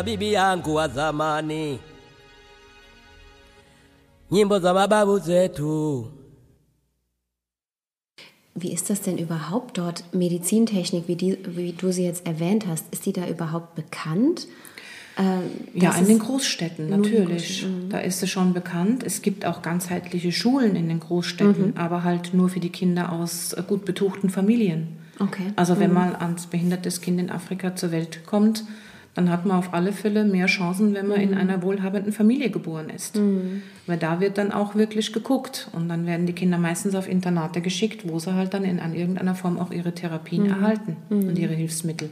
bibi yangu wa zamani Nyimbo za mababu zetu Wie ist das denn überhaupt dort? Medizintechnik, wie, die, wie du sie jetzt erwähnt hast, ist die da überhaupt bekannt? Ähm, Ja, das in den Großstädten natürlich. Großstädten, Da ist es schon bekannt. Es gibt auch ganzheitliche Schulen in den Großstädten, Mhm. aber halt nur für die Kinder aus äh, gut betuchten Familien. Okay. Also wenn Mhm. mal ans behindertes Kind in Afrika zur Welt kommt, dann hat man auf alle Fälle mehr Chancen, wenn man in Mhm. einer wohlhabenden Familie geboren ist. Weil da wird dann auch wirklich geguckt und dann werden die Kinder meistens auf Internate geschickt, wo sie halt dann in an irgendeiner Form auch ihre Therapien Mhm. erhalten Mhm. und ihre Hilfsmittel.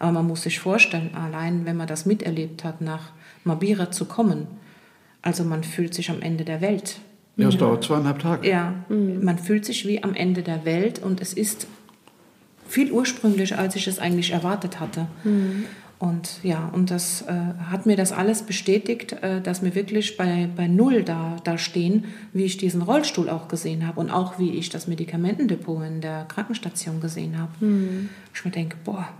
Aber man muss sich vorstellen, allein wenn man das miterlebt hat, nach Mabira zu kommen, also man fühlt sich am Ende der Welt. Ja, es dauert zweieinhalb Tage. Ja, man fühlt sich wie am Ende der Welt und es ist viel ursprünglicher, als ich es eigentlich erwartet hatte. Und ja, und das äh, hat mir das alles bestätigt, äh, dass wir wirklich bei, bei Null da, da stehen, wie ich diesen Rollstuhl auch gesehen habe und auch wie ich das Medikamentendepot in der Krankenstation gesehen habe. Ich mir denke, boah,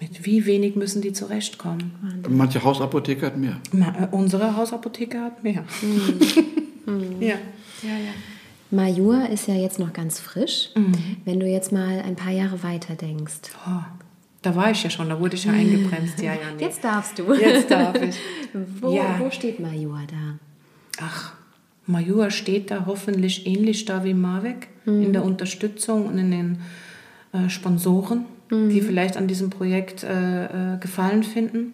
mit wie wenig müssen die zurechtkommen? Manche Hausapotheke hat mehr. Ma, äh, unsere Hausapotheke hat mehr. ja. Majur ist ja jetzt noch ganz frisch. Mhm. Wenn du jetzt mal ein paar Jahre weiter denkst. Oh, da war ich ja schon, da wurde ich ja eingebremst. Ja, ja, nee. Jetzt darfst du. Jetzt darf ich. Wo, Ja. wo steht Majur da? Ach, Majua steht da hoffentlich ähnlich da wie Marek in der Unterstützung und in den äh, Sponsoren. die vielleicht an diesem Projekt äh, äh, Gefallen finden.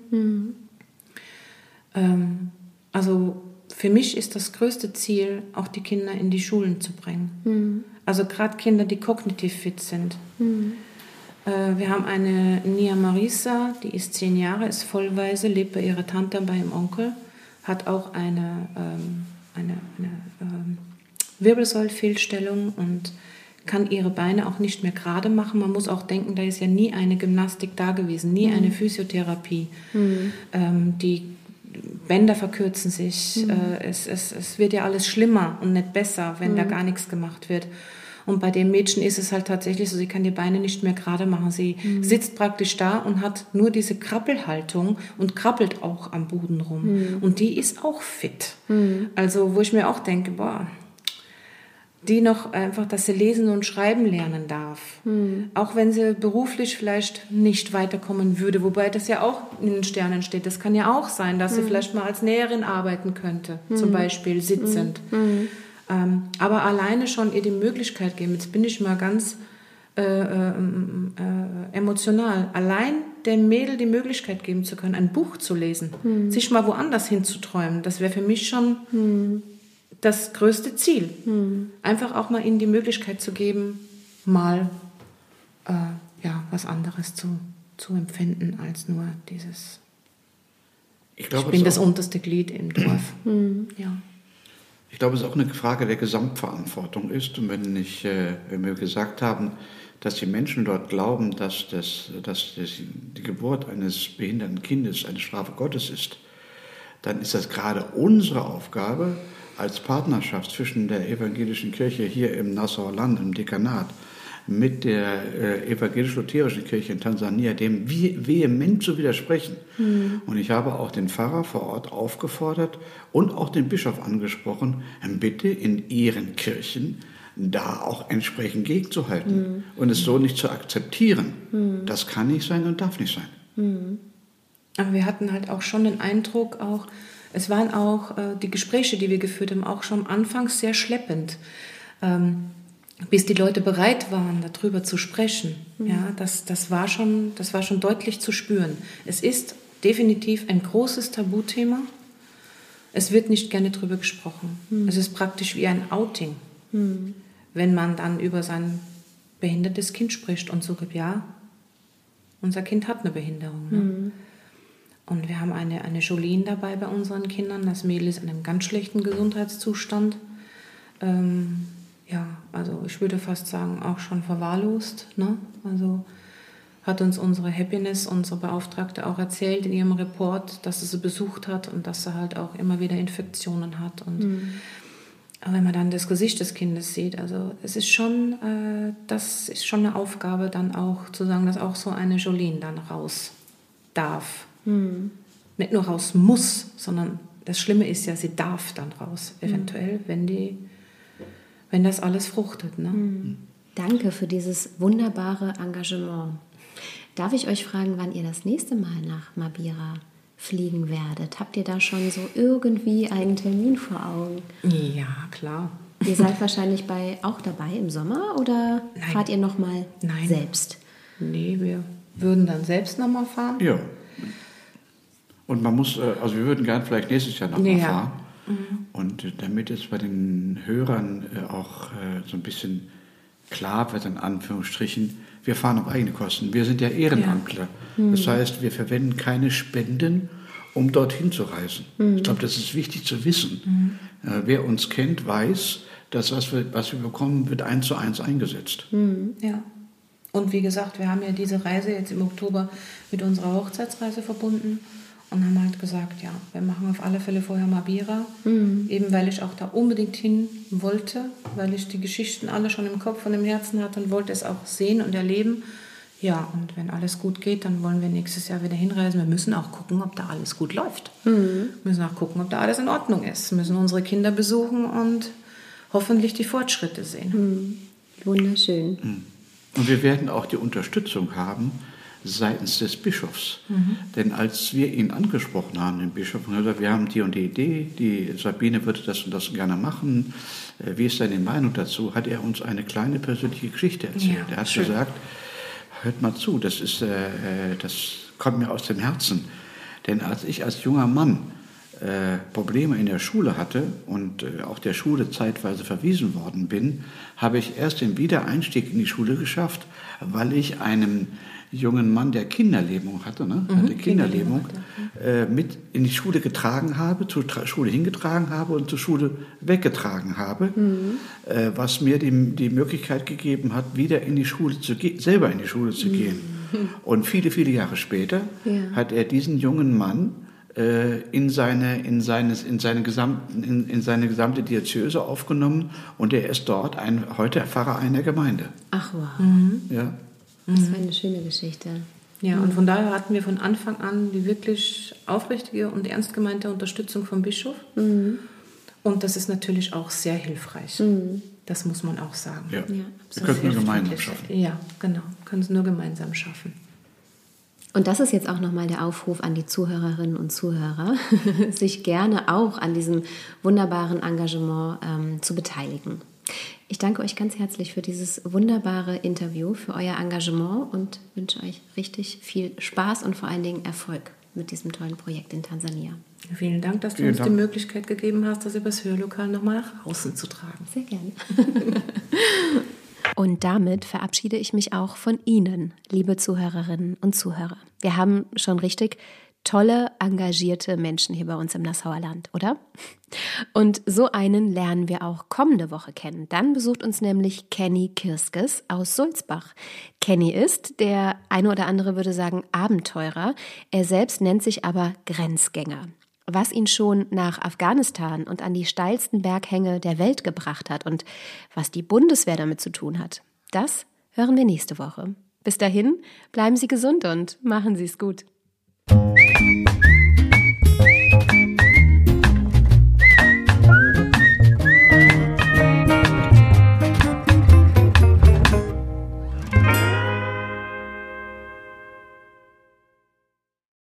Ähm, also für mich ist das größte Ziel, auch die Kinder in die Schulen zu bringen. Also gerade Kinder, die kognitiv fit sind. Äh, wir haben eine Nia Marisa, die ist zehn Jahre, ist vollweise, lebt bei ihrer Tante bei ihrem Onkel, hat auch eine, ähm, eine, eine ähm, Wirbelsäulfehlstellung und kann ihre Beine auch nicht mehr gerade machen. Man muss auch denken, da ist ja nie eine Gymnastik da gewesen, nie eine Physiotherapie. Ähm, die Bänder verkürzen sich, äh, es, es, es wird ja alles schlimmer und nicht besser, wenn da gar nichts gemacht wird. Und bei dem Mädchen ist es halt tatsächlich so, sie kann die Beine nicht mehr gerade machen. Sie sitzt praktisch da und hat nur diese Krabbelhaltung und krabbelt auch am Boden rum. Und die ist auch fit. Also wo ich mir auch denke, boah, die noch einfach, dass sie lesen und schreiben lernen darf. Auch wenn sie beruflich vielleicht nicht weiterkommen würde, wobei das ja auch in den Sternen steht. Das kann ja auch sein, dass sie vielleicht mal als Näherin arbeiten könnte, zum Beispiel sitzend. Ähm, aber alleine schon ihr die Möglichkeit geben, jetzt bin ich mal ganz äh, äh, äh, emotional, allein dem Mädel die Möglichkeit geben zu können, ein Buch zu lesen, sich mal woanders hinzuträumen, das wäre für mich schon das größte Ziel. Einfach auch mal ihnen die Möglichkeit zu geben, mal äh, ja, was anderes zu, zu empfinden als nur dieses, Ich ich glaube, bin das unterste Glied im Dorf. Ja. Ich glaube, es ist auch eine Frage der Gesamtverantwortung ist. Und wenn, ich, äh, wenn wir gesagt haben, dass die Menschen dort glauben, dass, das, dass das, die Geburt eines behinderten Kindes eine Strafe Gottes ist, dann ist das gerade unsere Aufgabe als Partnerschaft zwischen der evangelischen Kirche hier im Nassauer Land, im Dekanat, mit der äh, evangelisch-lutherischen Kirche in Tansania, dem ve- vehement zu widersprechen. Und ich habe auch den Pfarrer vor Ort aufgefordert und auch den Bischof angesprochen, bitte in ihren Kirchen da auch entsprechend gegenzuhalten und es so nicht zu akzeptieren. Das kann nicht sein und darf nicht sein. Aber wir hatten halt auch schon den Eindruck, auch, es waren auch äh, die Gespräche, die wir geführt haben, auch schon anfangs sehr schleppend. Ähm, bis die Leute bereit waren, darüber zu sprechen. Ja, das, das, war schon, das war schon deutlich zu spüren. Es ist definitiv ein großes Tabuthema. Es wird nicht gerne darüber gesprochen. Es ist praktisch wie ein Outing, wenn man dann über sein behindertes Kind spricht und so gibt, ja, unser Kind hat eine Behinderung. Ne? Und wir haben eine, eine Jolene dabei bei unseren Kindern. Das Mädel ist in einem ganz schlechten Gesundheitszustand. Ähm, ja, also ich würde fast sagen, auch schon verwahrlost. Ne? Also hat uns unsere Happiness, unsere Beauftragte, auch erzählt in ihrem Report, dass sie sie besucht hat und dass sie halt auch immer wieder Infektionen hat. Und aber wenn man dann das Gesicht des Kindes sieht, also es ist schon, äh, das ist schon eine Aufgabe, dann auch zu sagen, dass auch so eine Jolene dann raus darf. Nicht nur raus muss, sondern das Schlimme ist ja, sie darf dann raus, eventuell, wenn die, wenn das alles fruchtet. Ne? Danke für dieses wunderbare Engagement. Darf ich euch fragen, wann ihr das nächste Mal nach Mabira fliegen werdet? Habt ihr da schon so irgendwie einen Termin vor Augen? Ja, klar. Ihr seid wahrscheinlich bei, auch dabei im Sommer oder Nein. fahrt ihr nochmal selbst? Nee, wir würden dann selbst nochmal fahren. Ja. Und man muss, äh, also wir würden gern vielleicht nächstes Jahr nochmal Ja. fahren. Und äh, damit es bei den Hörern äh, auch äh, so ein bisschen klar wird, in Anführungsstrichen, wir fahren auf eigene Kosten. Wir sind ja Ehrenamtler. Das heißt, wir verwenden keine Spenden, um dorthin zu reisen. Ich glaube, das ist wichtig zu wissen. Äh, wer uns kennt, weiß, dass was wir, was wir bekommen, wird eins zu eins eingesetzt. Ja. Und wie gesagt, wir haben ja diese Reise jetzt im Oktober mit unserer Hochzeitsreise verbunden und haben halt gesagt, ja, wir machen auf alle Fälle vorher Mabira, eben weil ich auch da unbedingt hin wollte, weil ich die Geschichten alle schon im Kopf und im Herzen hatte und wollte es auch sehen und erleben. Ja, und wenn alles gut geht, dann wollen wir nächstes Jahr wieder hinreisen. Wir müssen auch gucken, ob da alles gut läuft. Wir müssen auch gucken, ob da alles in Ordnung ist. Wir müssen unsere Kinder besuchen und hoffentlich die Fortschritte sehen. Wunderschön. Und wir werden auch die Unterstützung haben seitens des Bischofs. Denn als wir ihn angesprochen haben, den Bischof, und gesagt, wir haben die und die Idee, die Sabine würde das und das gerne machen, äh, wie ist deine Meinung dazu, hat er uns eine kleine persönliche Geschichte erzählt. Ja, er hat schön. gesagt, hört mal zu, das, ist, äh, äh, das kommt mir aus dem Herzen. Denn als ich als junger Mann äh, Probleme in der Schule hatte und äh, auch der Schule zeitweise verwiesen worden bin, habe ich erst den Wiedereinstieg in die Schule geschafft, weil ich einem jungen Mann, der Kinderlähmung hatte, ne? Mhm, hatte Kinderlähmung, äh, mit in die Schule getragen habe, zur Tra Schule hingetragen habe und zur Schule weggetragen habe, Mhm. äh, was mir die, die Möglichkeit gegeben hat, wieder in die Schule zu gehen, selber in die Schule zu gehen. Und viele, viele Jahre später Ja. hat er diesen jungen Mann äh, in seine, in, seines, in, seine gesamten, in, in seine gesamte Diözese aufgenommen und er ist dort ein, heute Pfarrer einer Gemeinde. Ach wow, Ja. Das war eine schöne Geschichte. Ja, und von daher hatten wir von Anfang an die wirklich aufrichtige und ernst gemeinte Unterstützung vom Bischof. Und das ist natürlich auch sehr hilfreich. Das muss man auch sagen. Ja. Ja, Wir absolut. könnten nur gemeinsam schaffen. Ja, genau. Können es nur gemeinsam schaffen. Und das ist jetzt auch nochmal der Aufruf an die Zuhörerinnen und Zuhörer, sich gerne auch an diesem wunderbaren Engagement ähm, zu beteiligen. Ich danke euch ganz herzlich für dieses wunderbare Interview, für euer Engagement und wünsche euch richtig viel Spaß und vor allen Dingen Erfolg mit diesem tollen Projekt in Tansania. Vielen Dank, dass du Vielen uns die Dank. Möglichkeit gegeben hast, das übers Hörlokal nochmal nach außen zu tragen. Sehr gerne. Und damit verabschiede ich mich auch von Ihnen, liebe Zuhörerinnen und Zuhörer. Wir haben schon richtig tolle, engagierte Menschen hier bei uns im Nassauer Land, oder? Und so einen lernen wir auch kommende Woche kennen. Dann besucht uns nämlich Kenny Kirskes aus Sulzbach. Kenny ist, der eine oder andere würde sagen, Abenteurer. Er selbst nennt sich aber Grenzgänger was ihn schon nach Afghanistan und an die steilsten Berghänge der Welt gebracht hat und was die Bundeswehr damit zu tun hat. Das hören wir nächste Woche. Bis dahin, bleiben Sie gesund und machen Sie es gut.